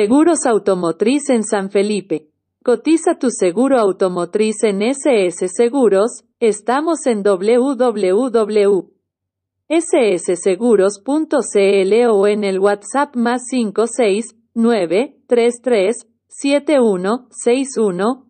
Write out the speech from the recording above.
Seguros Automotriz en San Felipe. Cotiza tu seguro automotriz en SS Seguros, estamos en www.ssseguros.cl o en el WhatsApp más 56 33 71 61